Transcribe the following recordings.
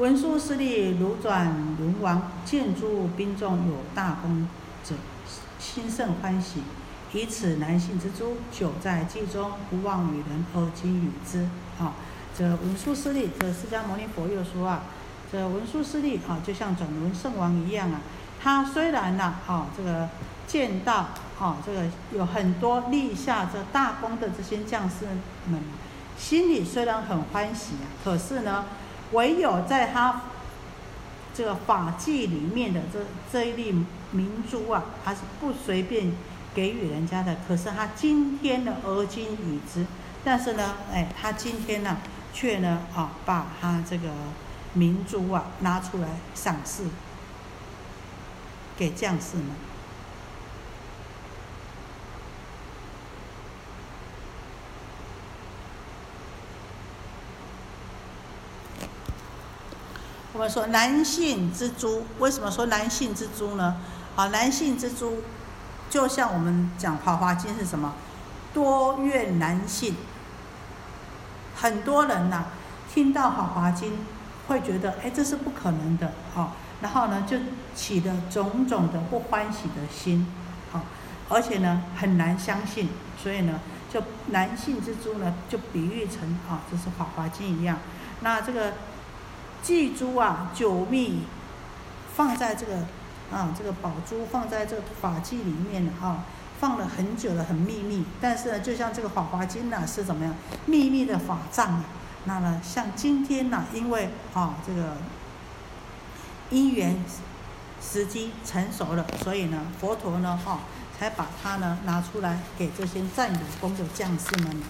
文殊师利如转轮王，见诸兵众有大功者，心甚欢喜。以此男性之诸，久在记中，不忘与人而今与之。啊，这文殊师利，这释迦牟尼佛又说啊，这文殊师利啊，就像转轮圣王一样啊。他虽然呐，啊，这个见到啊，这个有很多立下这大功的这些将士们，心里虽然很欢喜啊，可是呢，唯有在他这个法纪里面的这这一粒明珠啊，他是不随便给予人家的。可是他今天的而今已知，但是呢，哎，他今天呢，却呢，啊，把他这个明珠啊拿出来赏赐。给将士们。我们说男性之珠，为什么说男性之珠呢？啊，男性之珠，就像我们讲《华华经》是什么？多怨男性。很多人呐，听到《法华经》，会觉得，哎，这是不可能的，哦。然后呢，就起了种种的不欢喜的心，好，而且呢很难相信，所以呢，就男性之珠呢，就比喻成啊，就是法华经一样。那这个祭珠啊，九密放在这个啊，这个宝珠放在这个法器里面了啊，放了很久了，很秘密。但是呢，就像这个法华经呢，是怎么样秘密的法藏啊？那么像今天呢，因为啊，这个。因缘时机成熟了，所以呢，佛陀呢，哈，才把它呢拿出来给这些占有功的将士们。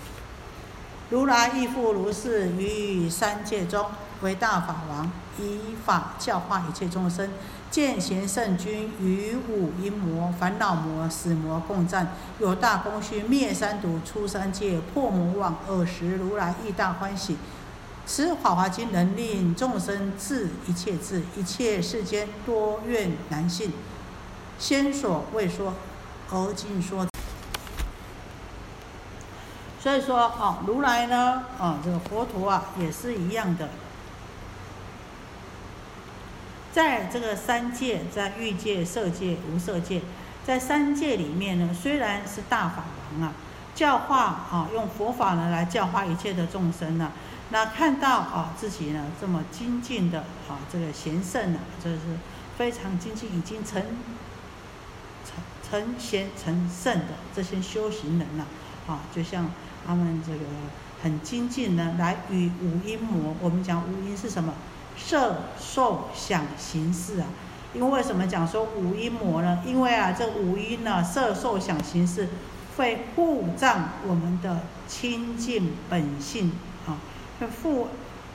如来亦复如是，于三界中为大法王，以法教化一切众生。见贤圣君与五阴魔、烦恼魔、死魔共战，有大功勋，灭三毒，出三界，破魔王。尔时如来亦大欢喜。此法华经能令众生治一切智，一切世间多怨难信。先所未说，而今说。所以说，哦，如来呢，啊，这个佛陀啊，也是一样的，在这个三界，在欲界、色界、无色界，在三界里面呢，虽然是大法王啊，教化啊，用佛法呢来教化一切的众生呢。那看到啊自己呢这么精进的啊这个贤圣呢，这是非常精进，已经成成成贤成圣的这些修行人了啊，就像他们这个很精进呢，来与五阴魔。我们讲五阴是什么？色受想行识啊。因为为什么讲说五阴魔呢？因为啊这五阴呢色受想行识会护障我们的清净本性啊。会覆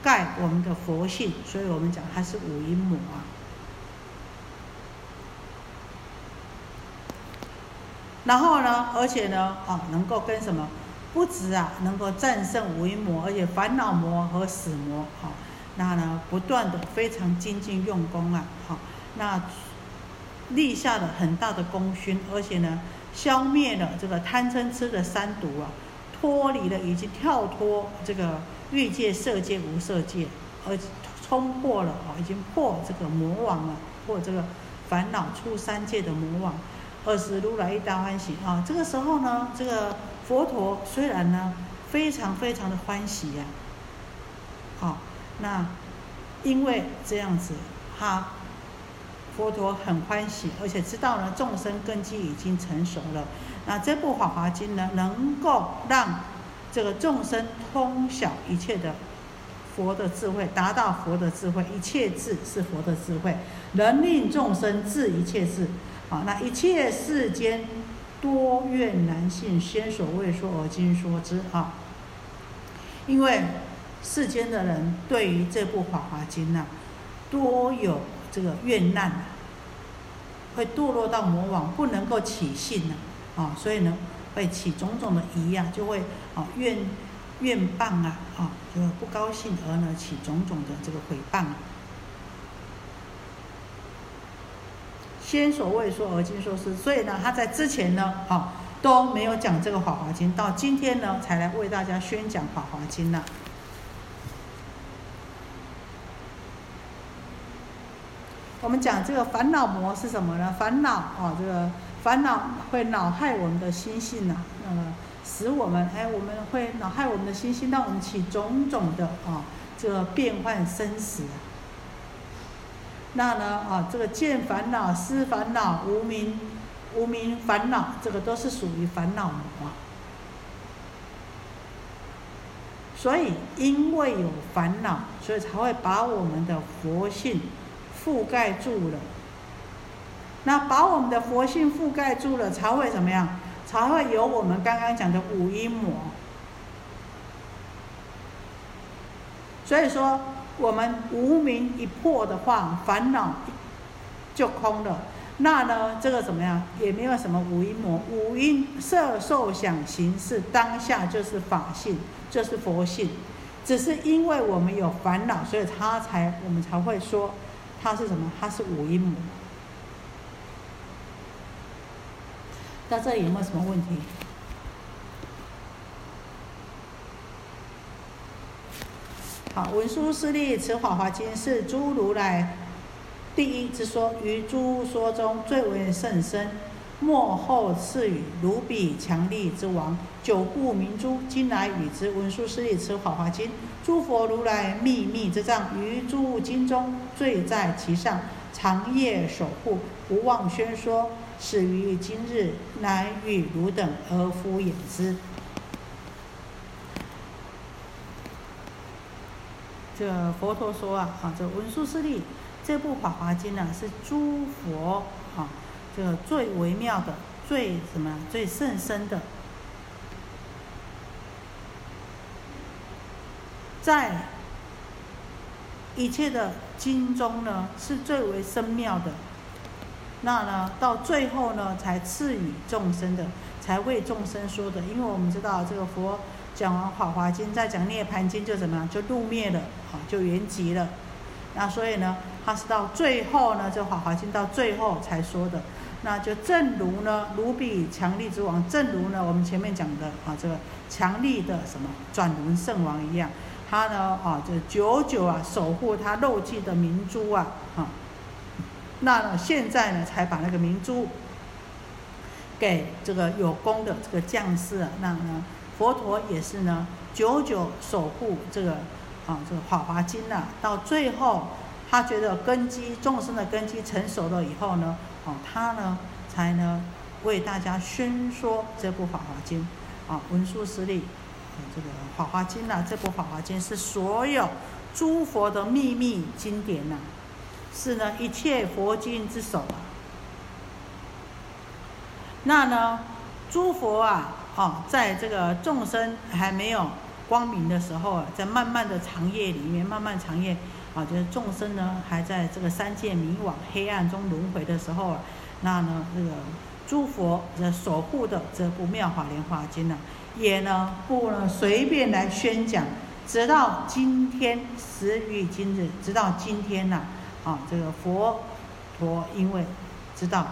盖我们的佛性，所以我们讲它是五阴魔啊。然后呢，而且呢，啊，能够跟什么？不止啊，能够战胜五阴魔，而且烦恼魔和死魔，好，那呢，不断的非常精进用功啊，好，那立下了很大的功勋，而且呢，消灭了这个贪嗔痴的三毒啊，脱离了，已经跳脱这个。欲界、色界、无色界，而冲破了啊，已经破这个魔王了，破这个烦恼出三界的魔王。二十如来一大欢喜啊！这个时候呢，这个佛陀虽然呢非常非常的欢喜呀，好，那因为这样子，他佛陀很欢喜，而且知道呢众生根基已经成熟了，那这部《法华经》呢，能够让。这个众生通晓一切的佛的智慧，达到佛的智慧，一切智是佛的智慧，能令众生智一切智。好，那一切世间多怨难信，先所未说而今说之。啊，因为世间的人对于这部《法华经》呐，多有这个怨难呐，会堕落到魔网，不能够起信呢，啊，所以呢。会起种种的疑啊，就会啊怨怨谤啊，啊就不高兴而呢起种种的这个毁谤。先所谓说而今说是，所以呢他在之前呢，啊都没有讲这个《法华经》，到今天呢才来为大家宣讲《法华经》呢。我们讲这个烦恼魔是什么呢？烦恼啊，这个烦恼会恼害我们的心性呐，呃，使我们哎，我们会恼害我们的心性，让我们起种种的啊，这个变幻生死。那呢啊，这个见烦恼、思烦恼、无名、无名烦恼，这个都是属于烦恼魔。所以，因为有烦恼，所以才会把我们的佛性覆盖住了。那把我们的佛性覆盖住了，才会怎么样？才会有我们刚刚讲的五阴魔。所以说。我们无名一破的话，烦恼就空了。那呢，这个怎么样？也没有什么五阴魔，五阴色受想行识当下就是法性，就是佛性。只是因为我们有烦恼，所以他才我们才会说它是什么？它是五阴魔。到这里有没有什么问题？好，文殊师利持法华经是诸如来第一之说，于诸说中最为甚深。末后赐予如彼强力之王，久故明珠，今来与之。文殊师利持法华经，诸佛如来秘密之藏，于诸经中最在其上，长夜守护，不忘宣说。始于今日，乃与汝等而敷衍之。这佛陀说啊，啊，这文殊师利这部《法华经》呢，是诸佛，这个最微妙的、最什么、最甚深的，在一切的经中呢，是最为深妙的。那呢，到最后呢，才赐予众生的，才为众生说的。因为我们知道这个佛。讲完《法华经》，再讲《涅盘经》，就怎么样？就入灭了，好，就圆寂了。那所以呢，他是到最后呢，这《法华经》到最后才说的。那就正如呢，如比强力之王，正如呢，我们前面讲的啊，这个强力的什么转轮圣王一样，他呢啊，就久久啊守护他漏气的明珠啊，啊，那现在呢才把那个明珠给这个有功的这个将士啊，那呢。佛陀也是呢，久久守护这个啊，这个《法华经》呐，到最后他觉得根基众生的根基成熟了以后呢，哦，他呢才呢为大家宣说这部《法华经》啊，文殊师利，这个《法华经》呐，这部《法华经》是所有诸佛的秘密经典呐，是呢一切佛经之首啊。那呢，诸佛啊。哦，在这个众生还没有光明的时候啊，在漫漫的长夜里面，漫漫长夜啊，就是众生呢还在这个三界迷惘、黑暗中轮回的时候啊，那呢，这个诸佛的守护的这部《妙法莲华经》呢，也呢不能随便来宣讲，直到今天时于今日，直到今天呢，啊，这个佛陀因为知道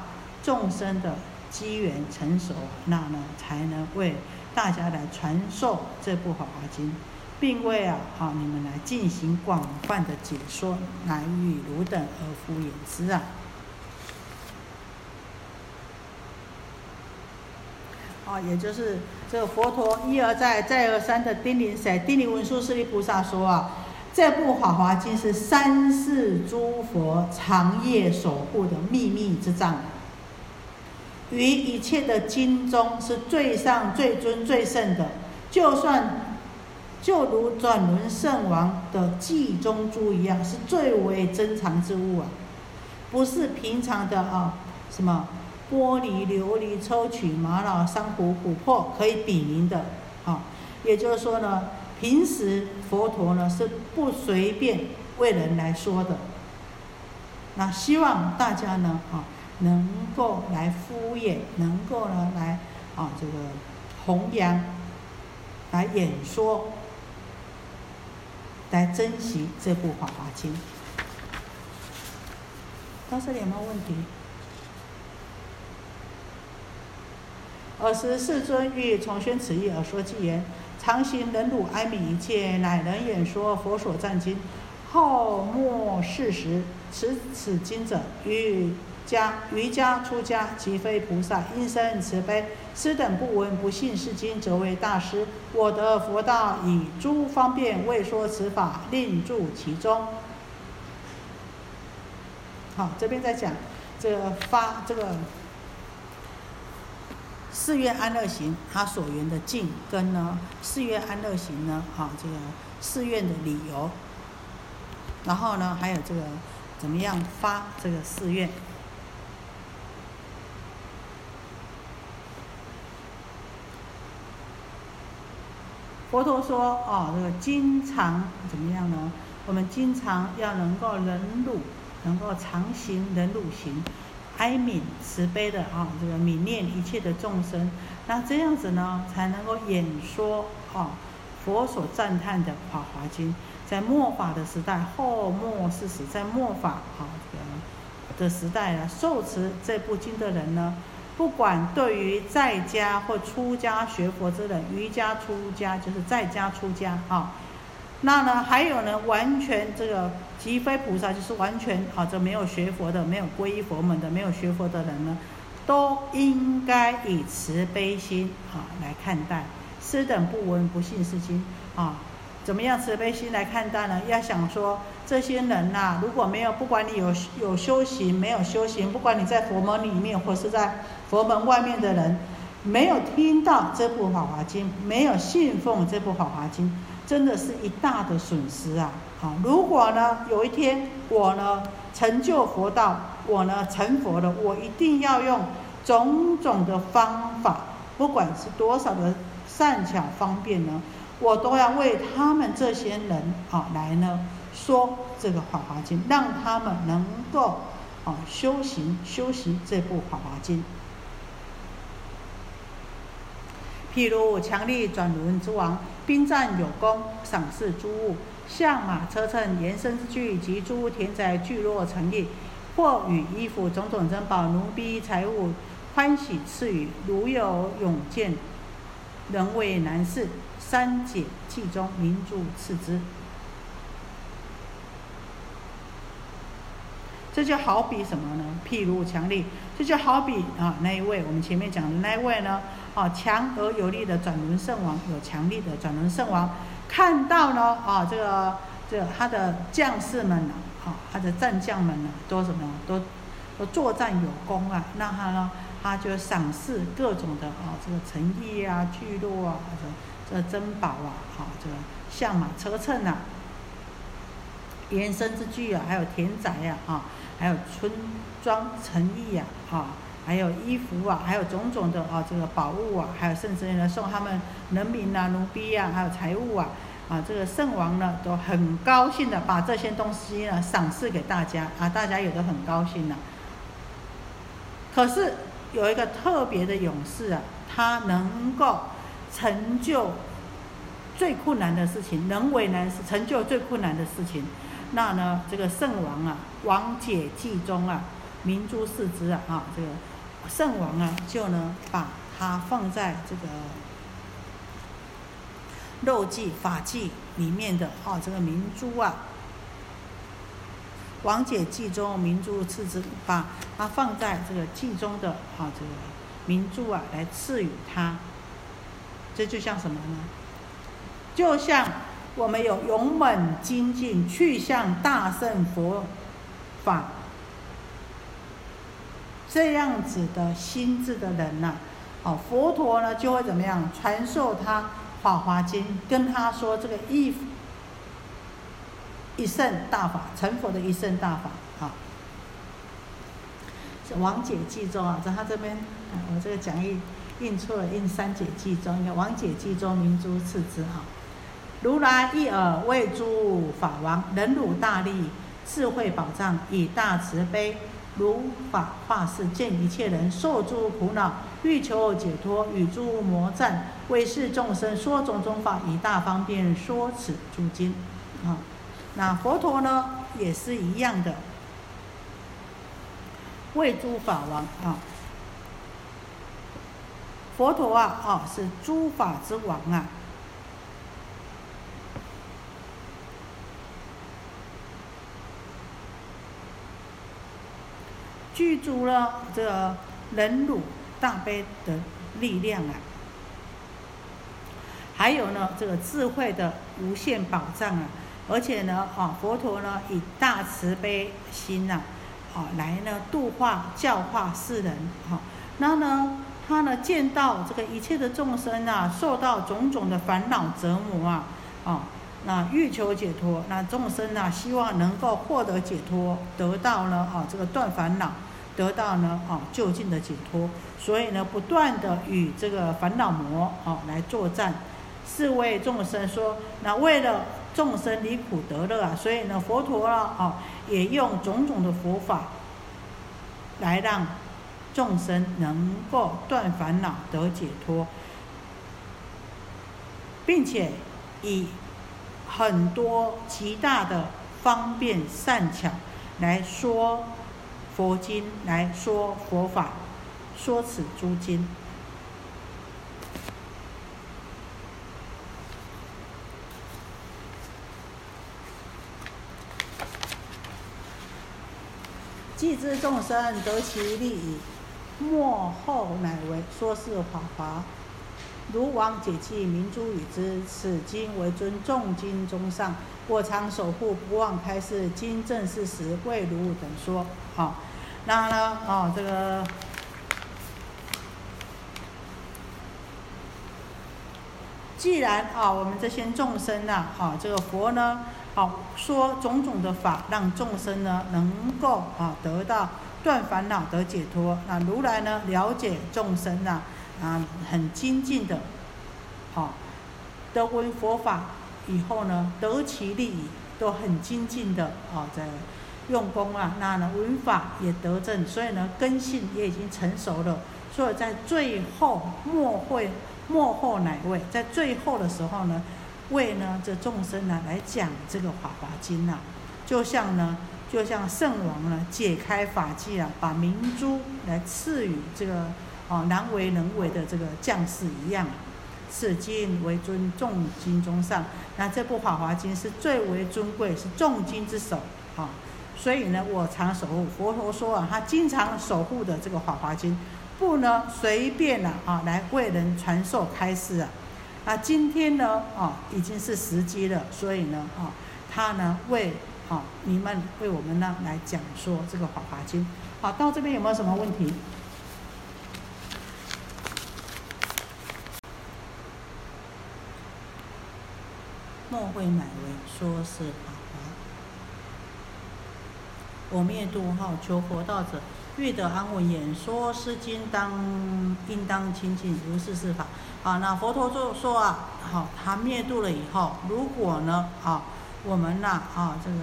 众生的。机缘成熟，那呢才能为大家来传授这部《法华经》，并未啊好你们来进行广泛的解说，来与汝等而敷衍之啊。啊，也就是这个佛陀一而再、再而三的叮咛谁？叮咛文殊师利菩萨说啊，这部《法华经》是三世诸佛长夜守护的秘密之藏。于一切的经中是最上、最尊、最圣的，就算就如转轮圣王的记中珠一样，是最为珍藏之物啊！不是平常的啊，什么玻璃、琉璃、抽取、玛瑙、珊瑚、琥珀可以比拟的啊。也就是说呢，平时佛陀呢是不随便为人来说的。那希望大家呢啊。能够来敷衍，能够呢来啊这个弘扬，来演说，来珍惜这部《法华经》。到这里有没有问题？尔时世尊欲重宣此意而说偈言：常行忍辱哀悯一切，乃能演说佛所赞经。后末四时持此经者，于家瑜伽出家，即非菩萨，因生慈悲。师等不闻不信是经，则为大师。我得佛道，以诸方便为说此法，令住其中。好，这边在讲这个发这个四愿安乐行，他所缘的境跟呢四愿安乐行呢，好这个四愿的理由。然后呢，还有这个怎么样发这个誓愿？佛陀说：“哦，这个经常怎么样呢？我们经常要能够忍辱，能够常行忍辱行，哀悯慈悲的啊，这个悯念一切的众生。那这样子呢，才能够演说啊佛所赞叹的《法华经》。”在末法的时代，后末世时，在末法啊这个的时代呢，受持这部经的人呢，不管对于在家或出家学佛之人，瑜伽出家就是在家出家啊，那呢还有呢，完全这个即非菩萨，就是完全啊这没有学佛的，没有皈依佛门的，没有学佛的人呢，都应该以慈悲心啊来看待。师等不闻不信是经啊。怎么样慈悲心来看待呢？要想说这些人呐，如果没有不管你有有修行没有修行，不管你在佛门里面或是在佛门外面的人，没有听到这部《法华经》，没有信奉这部《法华经》，真的是一大的损失啊！好，如果呢有一天我呢成就佛道，我呢成佛了，我一定要用种种的方法，不管是多少的善巧方便呢。我都要为他们这些人啊来呢说这个《法华经》，让他们能够啊修行修习这部《法华经》。譬如强力转轮之王，兵战有功，赏赐诸物，象马车乘，延伸之具及诸田宅聚落成立，或与衣服种种珍宝奴婢财物欢喜赐予，如有勇健，能为难事。三解记中名著次之，这就好比什么呢？譬如强力，这就好比啊那一位我们前面讲的那一位呢，啊强而有力的转轮圣王，有强力的转轮圣王，看到呢啊这个这他的将士们呢，啊他的战将们呢，都什么都都作战有功啊，那他呢他就赏赐各种的啊这个诚意啊聚落啊这个。这珍宝啊，好，这个象马车乘啊，延伸之具啊，还有田宅呀，啊，还有村庄城邑呀，啊，还有衣服啊，还有种种的啊，这个宝物啊，还有甚至呢送他们人民啊、奴婢啊，还有财物啊，啊，这个圣王呢都很高兴的把这些东西呢赏赐给大家啊，大家也都很高兴呢。可是有一个特别的勇士啊，他能够。成就最困难的事情，人为难事，成就最困难的事情。那呢，这个圣王啊，王解记中啊，明珠四之啊，啊，这个圣王啊，就呢把它放在这个肉记法记里面的啊，这个明珠啊，王解记中明珠次之，把它放在这个记中的啊，这个明珠啊，来赐予他。这就像什么呢？就像我们有勇猛精进去向大圣佛法这样子的心智的人呐，哦，佛陀呢就会怎么样传授他《法华经》，跟他说这个一一圣大法，成佛的一圣大法啊。王解记中啊，在他这边，我这个讲义。印错了，印三解记中，应该王解记中明珠次之哈。如来一耳为诸法王，忍辱大力，智慧宝藏，以大慈悲，如法化世，见一切人受诸苦恼，欲求解脱，与诸魔战，为是众生说种种法，以大方便说此诸经。啊，那佛陀呢，也是一样的。为诸法王啊，佛陀啊，啊，是诸法之王啊。具足了这忍辱大悲的力量啊。还有呢，这个智慧的无限宝藏啊。而且呢，啊，佛陀呢以大慈悲心呐，啊，来呢度化教化世人，哈，那呢，他呢见到这个一切的众生啊，受到种种的烦恼折磨啊，啊，那欲求解脱，那众生啊，希望能够获得解脱，得到呢，啊，这个断烦恼，得到呢，啊，就近的解脱，所以呢，不断的与这个烦恼魔啊来作战。是为众生说，那为了众生离苦得乐啊，所以呢，佛陀啊，哦，也用种种的佛法，来让众生能够断烦恼得解脱，并且以很多极大的方便善巧来说佛经，来说佛法，说此诸经。既知众生得其利矣，末后乃为说是法华。如王解气明珠与之，此经为尊众经中上。我常守护，不忘开示。今正是时，为如等说。好，那呢？哦，这个，既然啊，我们这些众生呐，啊，这个佛呢？好说种种的法，让众生呢能够啊得到断烦恼得解脱。那如来呢了解众生呐啊很精进的，好得闻佛法以后呢得其利益，都很精进的啊在用功啊，那呢闻法也得正，所以呢根性也已经成熟了。所以在最后末会末后乃位，在最后的时候呢。为呢这众生呢来讲这个法华经呐，就像呢就像圣王呢解开法纪啊，把明珠来赐予这个哦难为能为的这个将士一样。此经为尊众经中上，那这部法华经是最为尊贵，是众经之首啊。所以呢，我常守护。佛陀说啊，他经常守护的这个法华经，不呢随便的啊来为人传授开示啊。啊，今天呢，啊，已经是时机了，所以呢，啊，他呢为，啊，你们为我们呢来讲说这个《法华经》。好，到这边有没有什么问题？莫会乃为说是法华。我灭度号求佛道者，欲得安稳，演说诗经，当应当亲近如是是法。啊，那佛陀就说啊，好，他灭度了以后，如果呢，啊，我们呢，啊，这个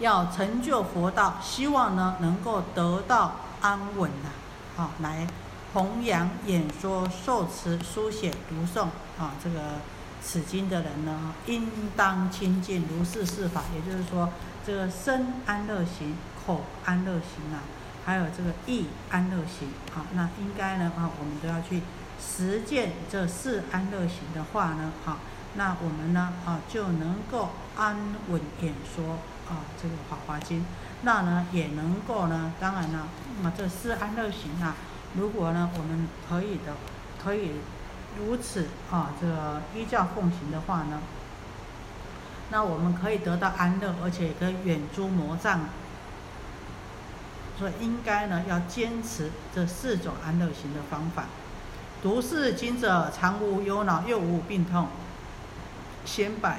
要成就佛道，希望呢能够得到安稳呐，好，来弘扬、演说、受持、书写、读诵啊，这个此经的人呢，应当亲近如是四法，也就是说，这个身安乐行，口安乐行啊。还有这个意安乐行，好，那应该呢啊，我们都要去实践这四安乐行的话呢，好，那我们呢啊就能够安稳演说啊这个《法华经》，那呢也能够呢，当然呢，那么这四安乐行啊，如果呢我们可以的，可以如此啊这个依教奉行的话呢，那我们可以得到安乐，而且可以远诸魔障。所以应该呢，要坚持这四种安乐行的方法。读是经者，常无忧恼，又无病痛，鲜白，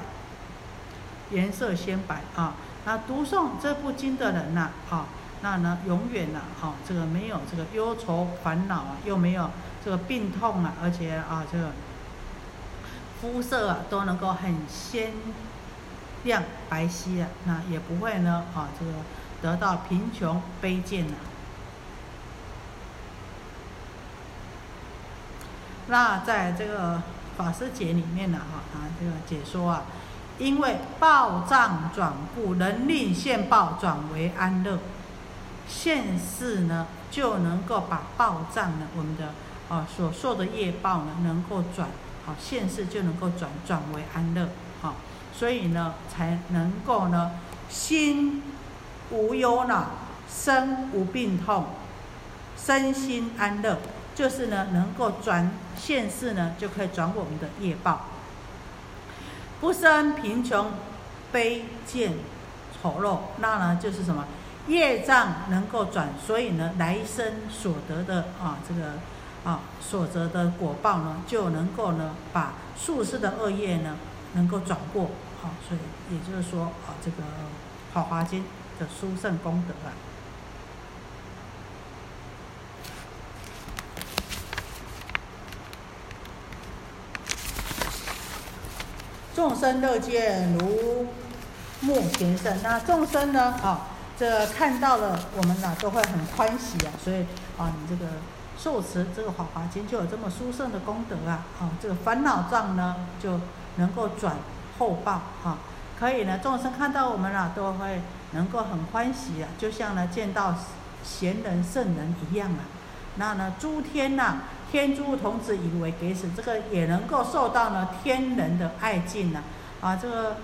颜色鲜白啊。那读诵这部经的人呐，啊，那呢，永远呢，啊，这个没有这个忧愁烦恼啊，又没有这个病痛啊，而且啊，这个肤色啊，都能够很鲜亮白皙啊，那也不会呢，啊，这个。得到贫穷卑贱了。那在这个法师节里面呢，哈啊，这个解说啊，因为报障转故，能令现报转为安乐，现世呢就能够把报障呢，我们的啊所受的业报呢，能够转，好现世就能够转转为安乐，好，所以呢才能够呢心。无忧恼，身无病痛，身心安乐，就是呢能够转现世呢，就可以转我们的业报。不生贫穷、卑贱、丑陋，那呢就是什么业障能够转，所以呢来生所得的啊这个啊所得的果报呢，就能够呢把术士的恶业呢能够转过。好，所以也就是说啊这个《法华经》的殊胜功德啊。众生乐见如目前生，那众生呢？啊，这看到了我们呢，都会很欢喜啊。所以啊，你这个受持这个《法华经》就有这么殊胜的功德啊。啊，这个烦恼障呢，就能够转后报啊。可以呢，众生看到我们啊，都会能够很欢喜啊，就像呢见到贤人圣人一样啊。那呢，诸天呐。天诸童子以为给死，这个也能够受到呢天人的爱敬呐，啊，这个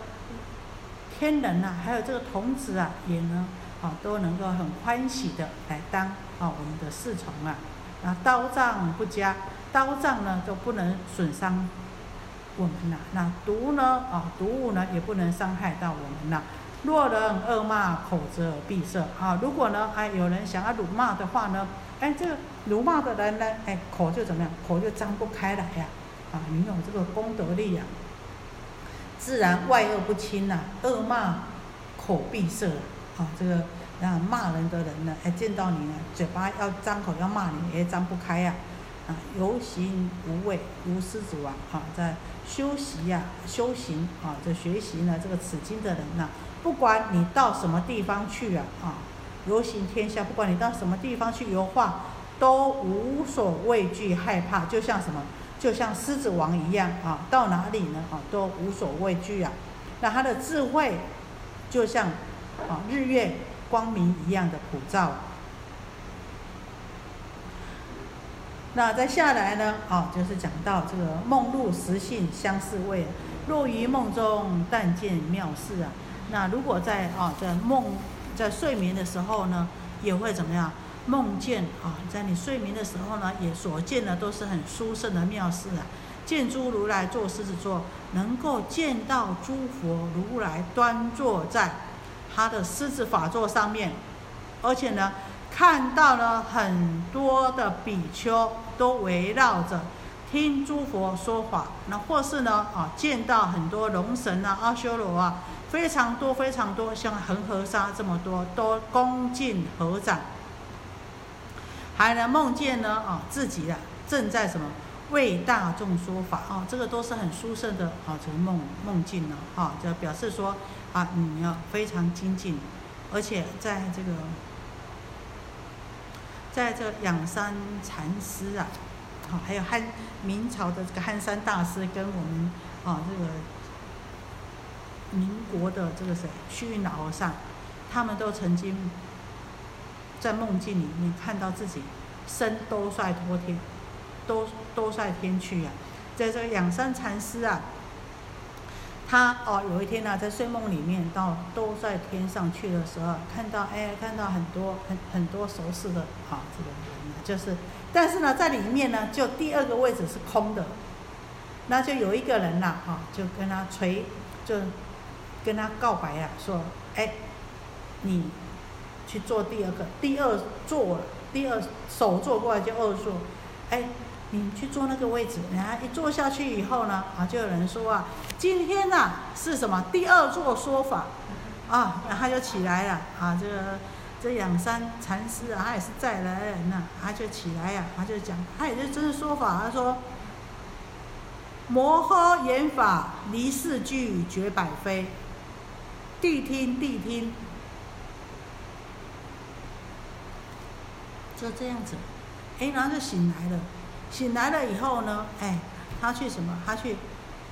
天人呐，还有这个童子啊，也能啊都能够很欢喜的来当啊我们的侍从啊，啊刀杖不加，刀杖呢都不能损伤我们呐，那毒呢啊毒物呢也不能伤害到我们呐。若人恶骂，口则闭塞啊，如果呢哎有人想要辱骂的话呢？哎，这个辱骂的人呢，哎，口就怎么样？口就张不开来呀！啊，你有这个功德力呀，自然外恶不侵呐。恶骂口闭塞啊，这个那骂人的人呢，哎，见到你呢，嘴巴要张口要骂你，也张不开呀。啊，游行无畏，如狮子王啊，在修习呀，修行啊，在学习呢，这个此经的人呢，不管你到什么地方去啊，啊。游行天下，不管你到什么地方去游化，都无所畏惧害怕，就像什么，就像狮子王一样啊！到哪里呢？啊，都无所畏惧啊！那他的智慧，就像啊日月光明一样的普照。那再下来呢？啊，就是讲到这个梦入实性相似味，若于梦中但见妙事啊！那如果在啊在梦。在睡眠的时候呢，也会怎么样？梦见啊，在你睡眠的时候呢，也所见的都是很殊胜的妙事啊。见诸如来坐狮子座，能够见到诸佛如来端坐在他的狮子法座上面，而且呢，看到了很多的比丘都围绕着听诸佛说法，那或是呢啊，见到很多龙神啊、阿修罗啊。非常多，非常多，像恒河沙这么多，都恭敬合掌，还能梦见呢啊，自己啊正在什么为大众说法啊，这个都是很殊胜的啊，这个梦梦境呢啊，就表示说啊，你要非常精进，而且在这个，在这仰山禅师啊，好，还有汉明朝的这个汉山大师跟我们啊这个。民国的这个谁，虚云老和尚，他们都曾经在梦境里面看到自己身都率托天，都都率天去啊。在这个仰山禅师啊，他哦有一天呢，在睡梦里面到都在天上去的时候，看到哎看到很多很很多熟识的啊这个人，就是，但是呢在里面呢就第二个位置是空的，那就有一个人呐哈就跟他捶就。跟他告白呀，说：“哎，你去做第二个，第二座，第二手坐过来就二座，哎，你去坐那个位置。然后一坐下去以后呢，啊，就有人说啊，今天呐是什么第二座说法啊？然后就起来了啊，这个这仰山禅师啊，他也是再来人呐，他就起来呀，他就讲，他也是真的说法，他说：摩诃言法离世句绝百非。”谛听，谛听，就这样子，哎，然后就醒来了。醒来了以后呢，哎，他去什么？他去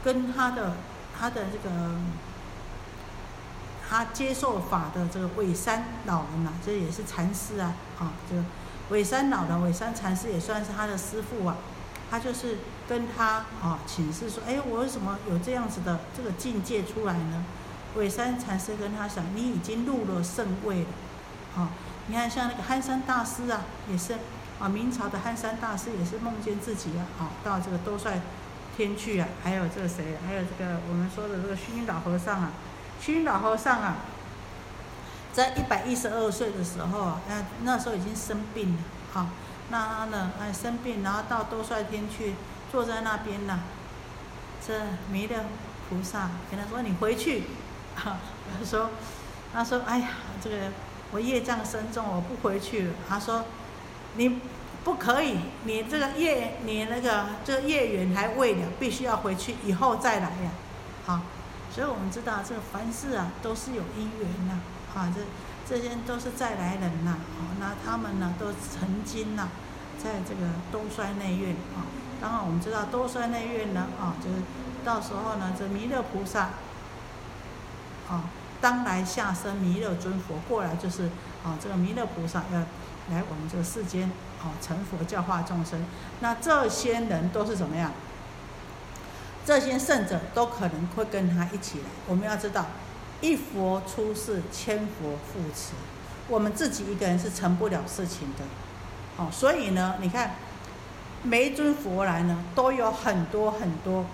跟他的他的这个他接受法的这个尾山老人呐，这也是禅师啊，啊，这个尾山老人、尾山禅师也算是他的师傅啊。他就是跟他啊请示说，哎，我为什么有这样子的这个境界出来呢？尾山禅师跟他讲：“你已经入了圣位了，啊。你看像那个憨山大师啊，也是啊，明朝的憨山大师也是梦见自己啊，啊，到这个兜率天去啊。还有这个谁？还有这个我们说的这个虚云老和尚啊，虚云老和尚啊，在一百一十二岁的时候啊，那那时候已经生病了，啊，那他呢，哎，生病，然后到兜率天去，坐在那边呢，这弥勒菩萨跟他说：“你回去。”哈，他说：“他说，哎呀，这个。”我业障深重，我不回去了。他说：“你不可以，你这个业，你那个这个业缘还未了，必须要回去，以后再来呀。”好，所以我们知道这个凡事啊都是有因缘呐。啊，这这些都是再来人呐。好，那他们呢都曾经呐，在这个兜率内院啊。当然我们知道兜率内院呢啊，就是到时候呢这弥勒菩萨啊。当来下生弥勒尊佛过来，就是啊，这个弥勒菩萨要来我们这个世间，啊，成佛教化众生。那这些人都是怎么样？这些圣者都可能会跟他一起来。我们要知道，一佛出世，千佛护持。我们自己一个人是成不了事情的，哦，所以呢，你看每一尊佛来呢，都有很多很多，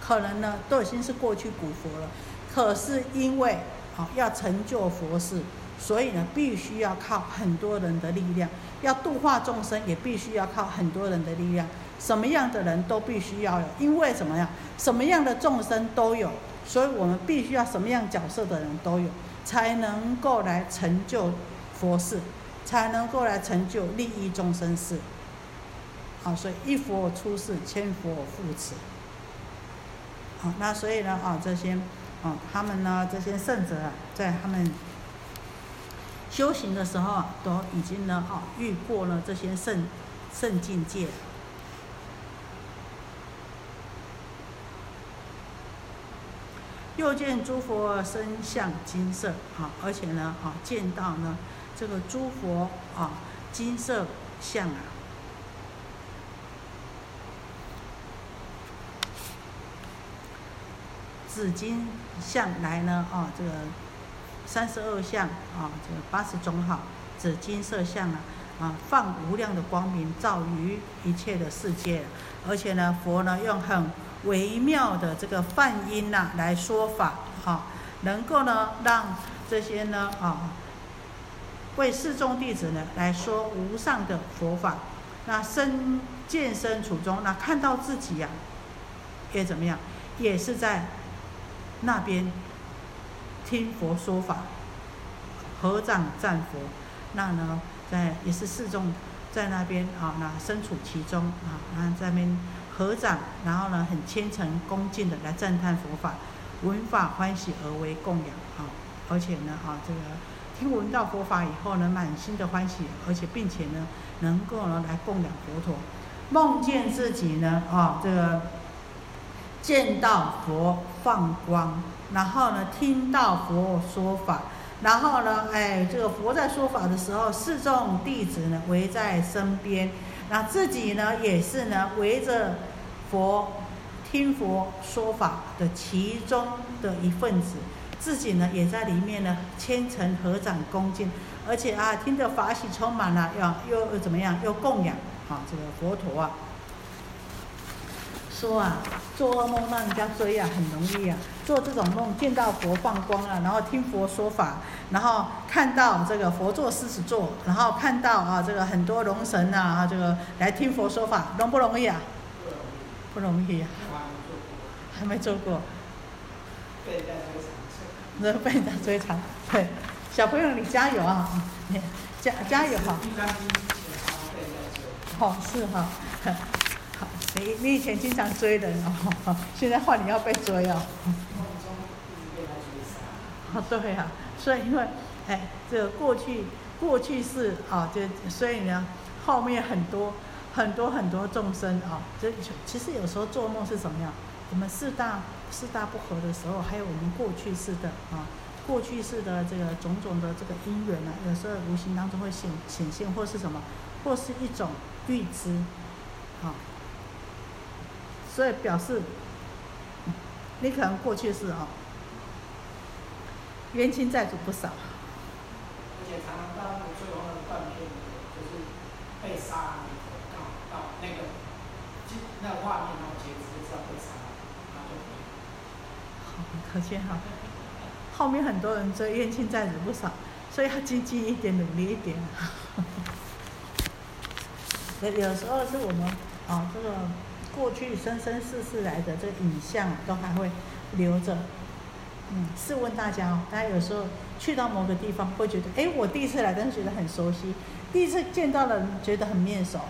可能呢都已经是过去古佛了，可是因为哦要成就佛事，所以呢，必须要靠很多人的力量；要度化众生，也必须要靠很多人的力量。什么样的人都必须要有，因为什么呀？什么样的众生都有，所以我们必须要什么样角色的人都有，才能够来成就佛事，才能够来成就利益众生事。好，所以一佛出世，千佛护持。好，那所以呢，啊，这些。啊，他们呢，这些圣者啊，在他们修行的时候，都已经呢，哦，遇过了这些圣圣境界。又见诸佛身相金色，啊，而且呢，啊，见到呢，这个诸佛啊，金色相啊。紫金相来呢，啊，这个三十二相啊，这个八十种好紫金色相啊，啊，放无量的光明照于一切的世界，而且呢，佛呢用很微妙的这个梵音呐来说法，哈，能够呢让这些呢啊，为世众弟子呢来说无上的佛法，那身见身处中，那看到自己呀，也怎么样，也是在。那边听佛说法，合掌赞佛，那呢，在也是四众在那边啊，那身处其中啊，那在那边合掌，然后呢，很虔诚恭敬的来赞叹佛法，闻法欢喜而为供养啊，而且呢啊，这个听闻到佛法以后呢，满心的欢喜，而且并且呢，能够呢来供养佛陀，梦见自己呢啊，这个。见到佛放光，然后呢，听到佛说法，然后呢，哎，这个佛在说法的时候，四众弟子呢围在身边，那自己呢也是呢围着佛听佛说法的其中的一份子，自己呢也在里面呢虔诚合掌恭敬，而且啊听着法喜充满了，要又又怎么样，又供养啊这个佛陀啊。说啊，做噩梦让人家追啊，很容易啊。做这种梦，见到佛放光啊，然后听佛说法，然后看到这个佛坐狮子座，然后看到啊，这个很多龙神啊，这个来听佛说法，容不容易啊？不容易啊。还没做过。被人家追长。那被人家追长，对。小朋友，你加油啊！加加油哈。好，是哈。你你以前经常追人哦，现在换你要被追哦。啊，对呀，所以因为，哎，这个过去过去式啊，就所以呢，后面很多很多很多众生啊，这其实有时候做梦是怎么样？我们四大四大不合的时候，还有我们过去式的啊，过去式的这个种种的这个因缘呢，有时候无形当中会显显现，或是什么，或是一种预知，啊。所以表示，你可能过去是哦，冤亲债主不少。而且常常到最后那个断片的，就是被杀那个，到到那个，那个画面然后截止就知道被杀，然后就。好，可见哈，后面很多人追冤亲债主不少，所以要积极一点，努力一点。有有时候是我们啊，这个过去生生世世来的这个影像都还会留着。嗯，试问大家哦，大家有时候去到某个地方，会觉得，哎，我第一次来，但是觉得很熟悉；第一次见到了，觉得很面熟，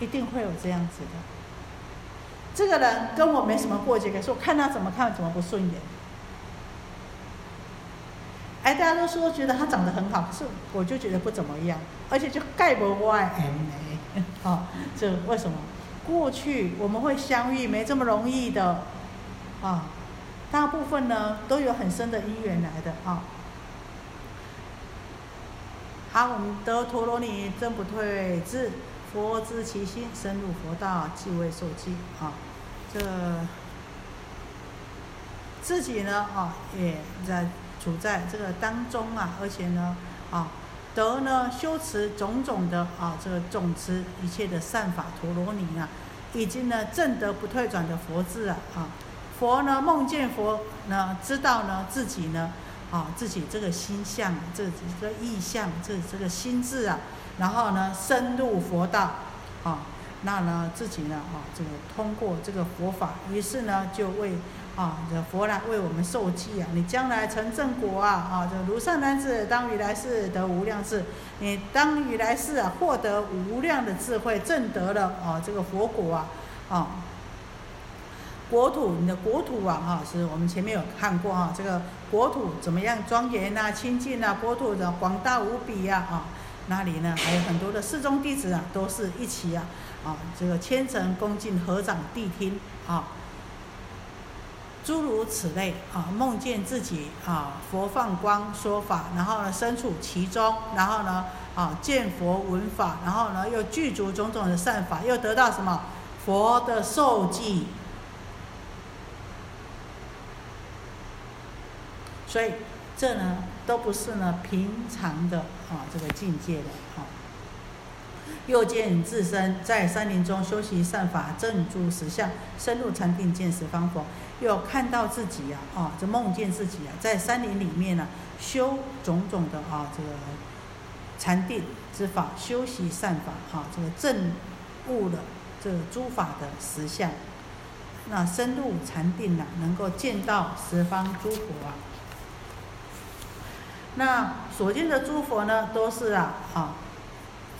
一定会有这样子的。这个人跟我没什么过节，可是我看他怎么看怎么不顺眼。哎，大家都说觉得他长得很好，可是我就觉得不怎么样，而且就盖不歪 M 呢。好，这为什么？过去我们会相遇，没这么容易的。啊，大部分呢都有很深的因缘来的啊。好，我们得陀罗尼真不退，智佛知其心，深入佛道，即为受记啊。这自己呢啊，也在处在这个当中啊，而且呢啊，得呢修持种种的啊，这个种持一切的善法陀罗尼啊，已经呢正得不退转的佛智啊啊。佛呢，梦见佛呢，知道呢自己呢，啊，自己这个心相，这这个意象，这这个心智啊，然后呢，深入佛道，啊，那呢自己呢，啊，这个通过这个佛法，于是呢就为啊，这佛来为我们受记啊，你将来成正果啊，啊，这如善男子当于来世得无量智，你当于来世啊获得无量的智慧，正得了啊这个佛果啊，啊。国土，你的国土啊，哈，是我们前面有看过哈，这个国土怎么样庄严呐、清净呐，国土的广大无比呀，啊，那里呢还有很多的四宗弟子啊，都是一起啊，啊，这个虔诚恭敬合掌谛听啊，诸如此类啊，梦见自己啊，佛放光说法，然后呢身处其中，然后呢啊见佛闻法，然后呢又具足种种的善法，又得到什么佛的受记。所以这呢都不是呢平常的啊这个境界的啊。又见自身在山林中修习善法正诸实相，深入禅定见十方佛。又看到自己呀啊，这梦见自己啊在山林里面呢修种种的啊这个禅定之法，修习善法啊这个证悟了这个诸法的实相。那深入禅定呢，能够见到十方诸佛啊。那所见的诸佛呢，都是啊啊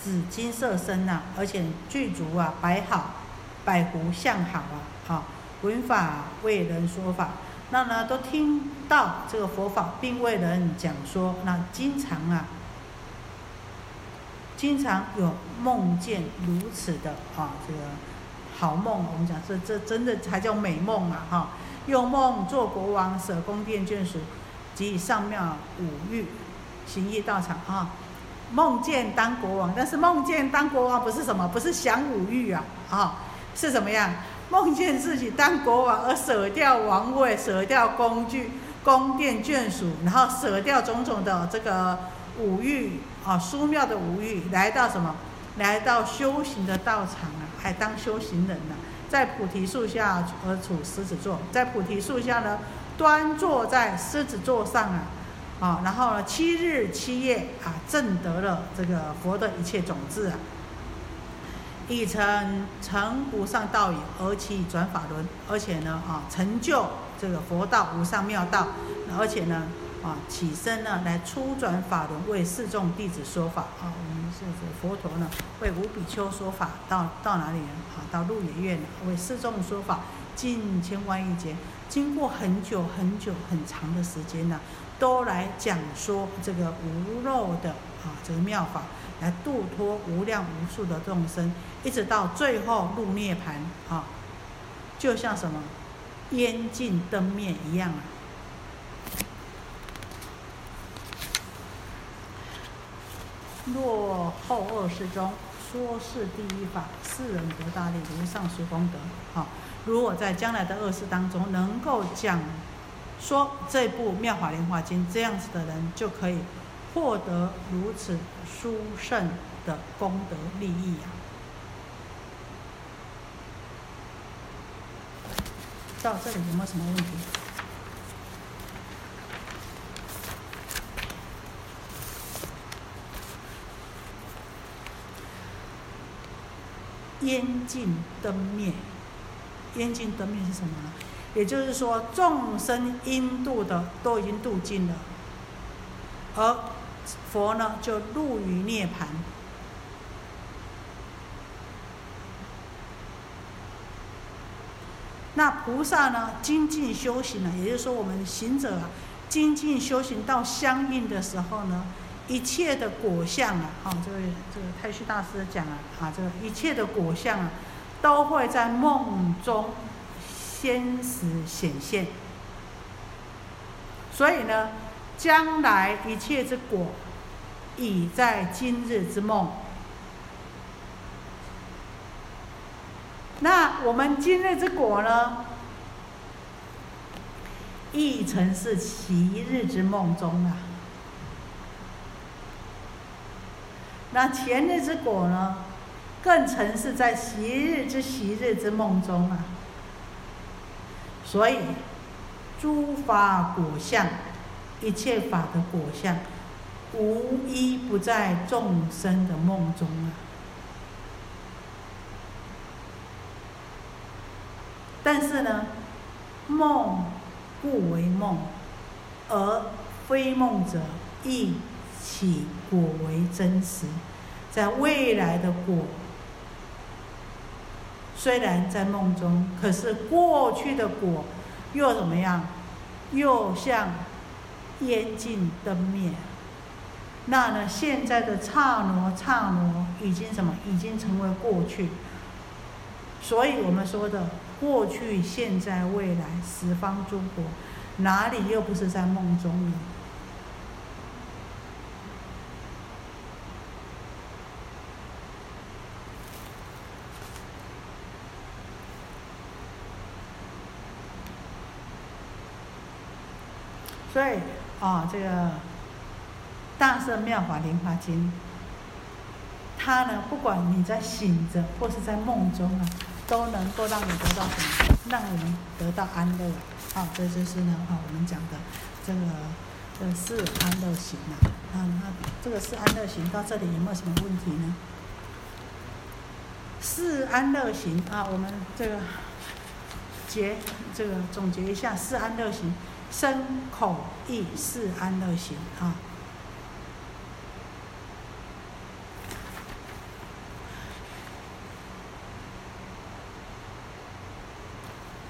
紫金色身呐，而且具足啊白好，百湖相好啊啊闻法为人说法，那呢都听到这个佛法，并为人讲说，那经常啊经常有梦见如此的啊这个好梦，我们讲这这真的才叫美梦啊哈，用梦做国王，舍宫殿眷属。即上庙五欲行义道场啊，梦见当国王，但是梦见当国王不是什么，不是享五欲啊啊，是怎么样？梦见自己当国王而舍掉王位，舍掉工具、宫殿眷属，然后舍掉种种的这个五欲啊，书庙的五欲，来到什么？来到修行的道场啊，还当修行人呢，在菩提树下而处狮子座，在菩提树下呢。端坐在狮子座上啊，啊，然后呢，七日七夜啊，证得了这个佛的一切种子啊，已成成无上道也，而其转法轮，而且呢，啊，成就这个佛道无上妙道，而且呢，啊，起身呢，来出转法轮，为四众弟子说法啊，我们是指佛陀呢，为五比丘说法，到到哪里呢？啊，到鹿野苑为四众说法，近千万亿劫。经过很久很久很长的时间呢，都来讲说这个无漏的啊这个妙法，来度脱无量无数的众生，一直到最后入涅盘啊，就像什么烟尽灯灭一样啊。若后二世中说是第一法，世人得大利，如上殊功德，好。如果在将来的恶世当中能够讲说这部《妙法莲华经》，这样子的人就可以获得如此殊胜的功德利益啊！到这里有没有什么问题？烟尽灯灭，烟尽灯灭是什么呢？也就是说，众生应度的都已经度尽了，而佛呢就入于涅盘。那菩萨呢精进修行呢，也就是说我们行者啊精进修行到相应的时候呢，一切的果相啊，好，这位这个太虚大师讲了啊，这个一切的果相啊，都会在梦中。天时显现，所以呢，将来一切之果，已在今日之梦。那我们今日之果呢，亦曾是昔日之梦中啊。那前日之果呢，更曾是在昔日之昔日之梦中啊。所以，诸法果相，一切法的果相，无一不在众生的梦中啊。但是呢，梦不为梦，而非梦者，亦起果为真实，在未来的果。虽然在梦中，可是过去的果又怎么样？又像烟尽灯灭。那呢？现在的刹那刹那已经什么？已经成为过去。所以我们说的过去、现在、未来十方诸国，哪里又不是在梦中呢？所啊，这个《大圣妙法莲华经》，它呢，不管你在醒着或是在梦中啊，都能够让你得到什么？让你们得到安乐。啊，这就是呢，啊，我们讲的这个呃是安乐行啊。啊，那这个是安乐行到这里有没有什么问题呢？是安乐行啊，我们这个结这个总结一下，是安乐行。身口意是安乐行啊。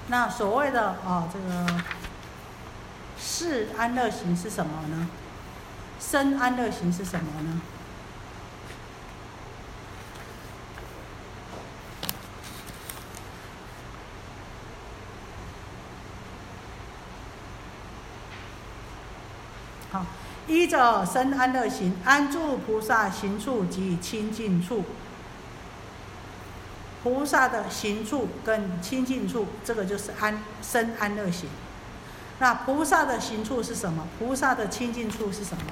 那所谓的啊，这个是安乐行是什么呢？身安乐行是什么呢？好依着生安乐行，安住菩萨行处及清净处。菩萨的行处跟清净处，这个就是安生安乐行。那菩萨的行处是什么？菩萨的清净处是什么？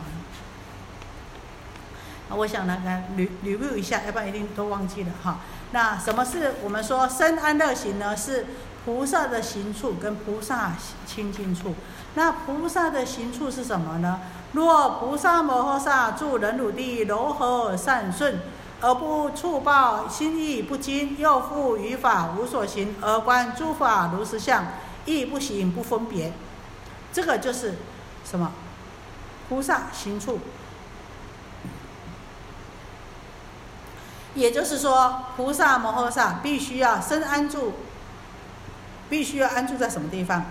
我想呢，来捋捋捋一下，要不然一定都忘记了哈。那什么是我们说生安乐行呢？是菩萨的行处跟菩萨清净处。那菩萨的行处是什么呢？若菩萨摩诃萨住忍辱地，柔和善顺，而不触报，心意不惊，又复于法无所行，而观诸法如实相，亦不行不分别。这个就是什么？菩萨行处。也就是说，菩萨摩诃萨必须要深安住，必须要安住在什么地方？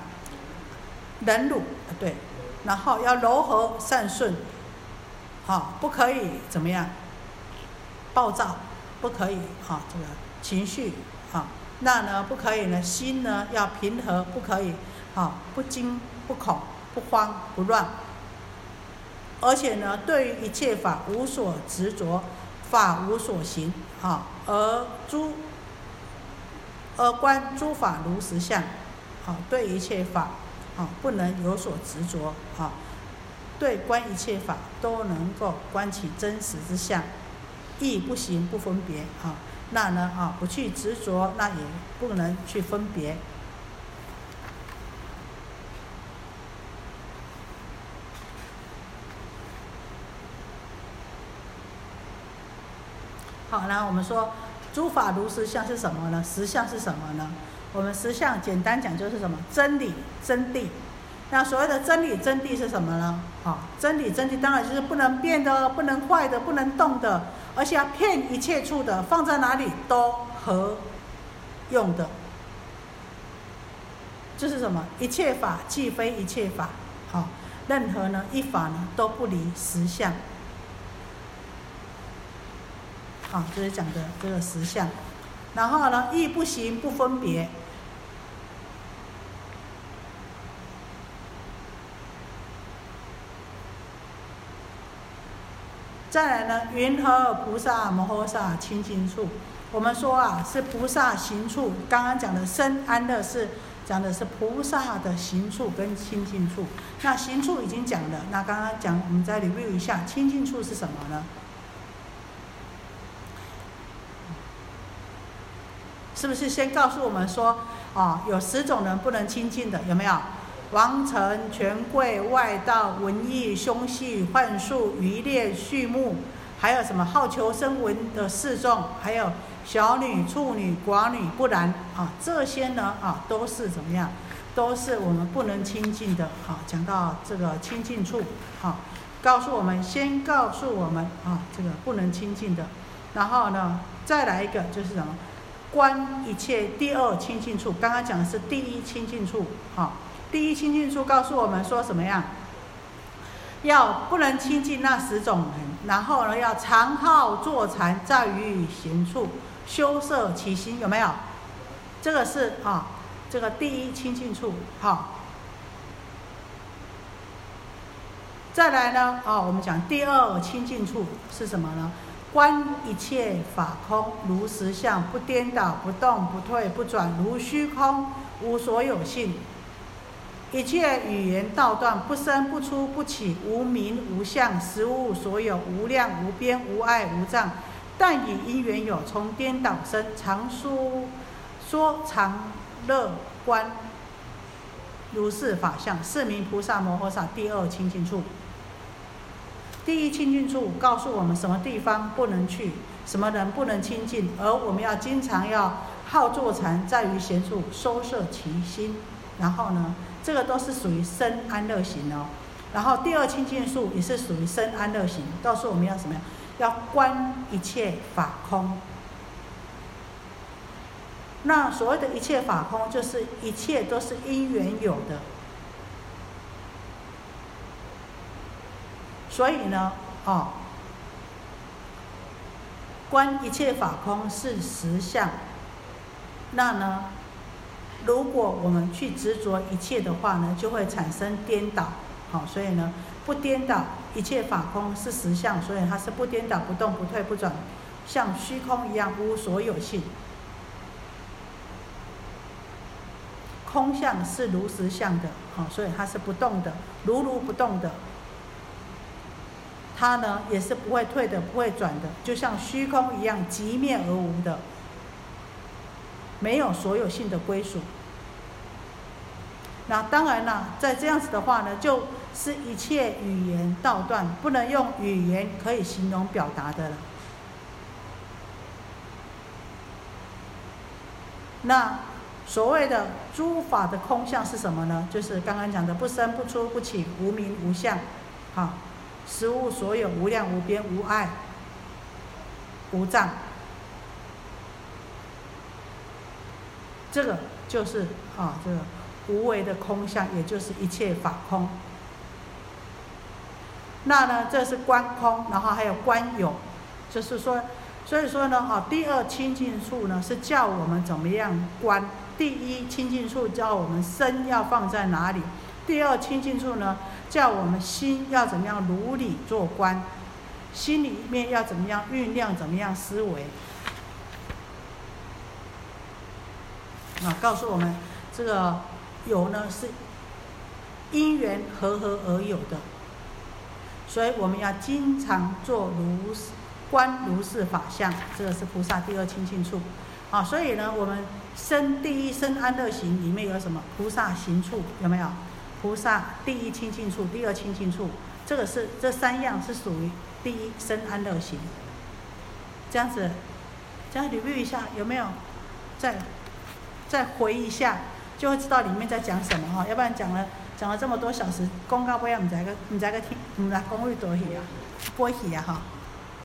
忍辱，对。然后要柔和善顺，好，不可以怎么样？暴躁，不可以哈，这个情绪，好，那呢不可以呢？心呢要平和，不可以，好，不惊不恐不慌不乱，而且呢，对于一切法无所执着，法无所行，好，而诸而观诸法如实相，好，对一切法啊，不能有所执着啊。对观一切法都能够观其真实之相，亦不行不分别啊。那呢啊，不去执着，那也不能去分别。好，那我们说诸法如实相是什么呢？实相是什么呢？我们实相简单讲就是什么？真理真谛。那所谓的真理真谛是什么呢？好，真理真谛当然就是不能变的、不能坏的、不能动的，而且要骗一切处的，放在哪里都合用的。就是什么？一切法既非一切法，好，任何呢一法呢都不离实相。啊，就是讲的这个实相，然后呢，意不行不分别。再来呢，云何菩萨摩诃萨清净处？我们说啊，是菩萨行处。刚刚讲的生安乐是讲的是菩萨的行处跟清净处。那行处已经讲了，那刚刚讲，我们再 review 一下，清净处是什么呢？是不是先告诉我们说，啊，有十种人不能亲近的，有没有？王臣、权贵、外道、文艺、凶细、幻术、渔猎、畜牧，还有什么好求生闻的示众，还有小女、处女、寡女，不然啊，这些呢啊，都是怎么样？都是我们不能亲近的。好，讲到这个亲近处，好，告诉我们，先告诉我们啊，这个不能亲近的，然后呢，再来一个就是什么？观一切第二清净处，刚刚讲的是第一清净处，好，第一清净处告诉我们说什么呀？要不能亲近那十种人，然后呢，要常好坐禅，在于行处修摄其心，有没有？这个是啊，这个第一清净处，好。再来呢，啊，我们讲第二清净处是什么呢？观一切法空如实相，不颠倒，不动，不退，不转，如虚空，无所有性。一切语言道断，不生不出不起，无名无相，实无所有，无量无边，无碍无障。但以因缘有，从颠倒生，常说说常乐观，如是法相，是名菩萨摩诃萨第二清净处。第一清净处告诉我们什么地方不能去，什么人不能亲近，而我们要经常要好坐禅，在于闲处收摄其心。然后呢，这个都是属于生安乐行哦。然后第二清净处也是属于生安乐行，告诉我们要什么呀？要观一切法空。那所谓的一切法空，就是一切都是因缘有的。所以呢，哦，观一切法空是实相。那呢，如果我们去执着一切的话呢，就会产生颠倒。好，所以呢，不颠倒，一切法空是实相，所以它是不颠倒、不动、不退、不转，像虚空一样无所有性。空相是如实相的，好，所以它是不动的，如如不动的。它呢也是不会退的，不会转的，就像虚空一样，即灭而无的，没有所有性的归属。那当然了，在这样子的话呢，就是一切语言道断，不能用语言可以形容表达的了。那所谓的诸法的空相是什么呢？就是刚刚讲的不生不出不起，无名无相，好。实物所有，无量无边，无碍，无障。这个就是啊，这个无为的空相，也就是一切法空。那呢，这是观空，然后还有观有，就是说，所以说呢，啊，第二清净处呢是教我们怎么样观；第一清净处教我们身要放在哪里；第二清净处呢。叫我们心要怎么样如理做观，心里面要怎么样酝酿，怎么样思维。啊，告诉我们这个有呢是因缘和合而有的。所以我们要经常做如是观如是法相，这个是菩萨第二清净处。啊，所以呢，我们生第一生安乐行里面有什么？菩萨行处有没有？菩萨第一清净处，第二清净处，这个是这三样是属于第一生安乐行。这样子，这样你背一下有没有？再再回忆一下，就会知道里面在讲什么哈。要不然讲了讲了这么多小时，公告不要唔知个唔知个听唔知公会多去啊，不会去啊哈。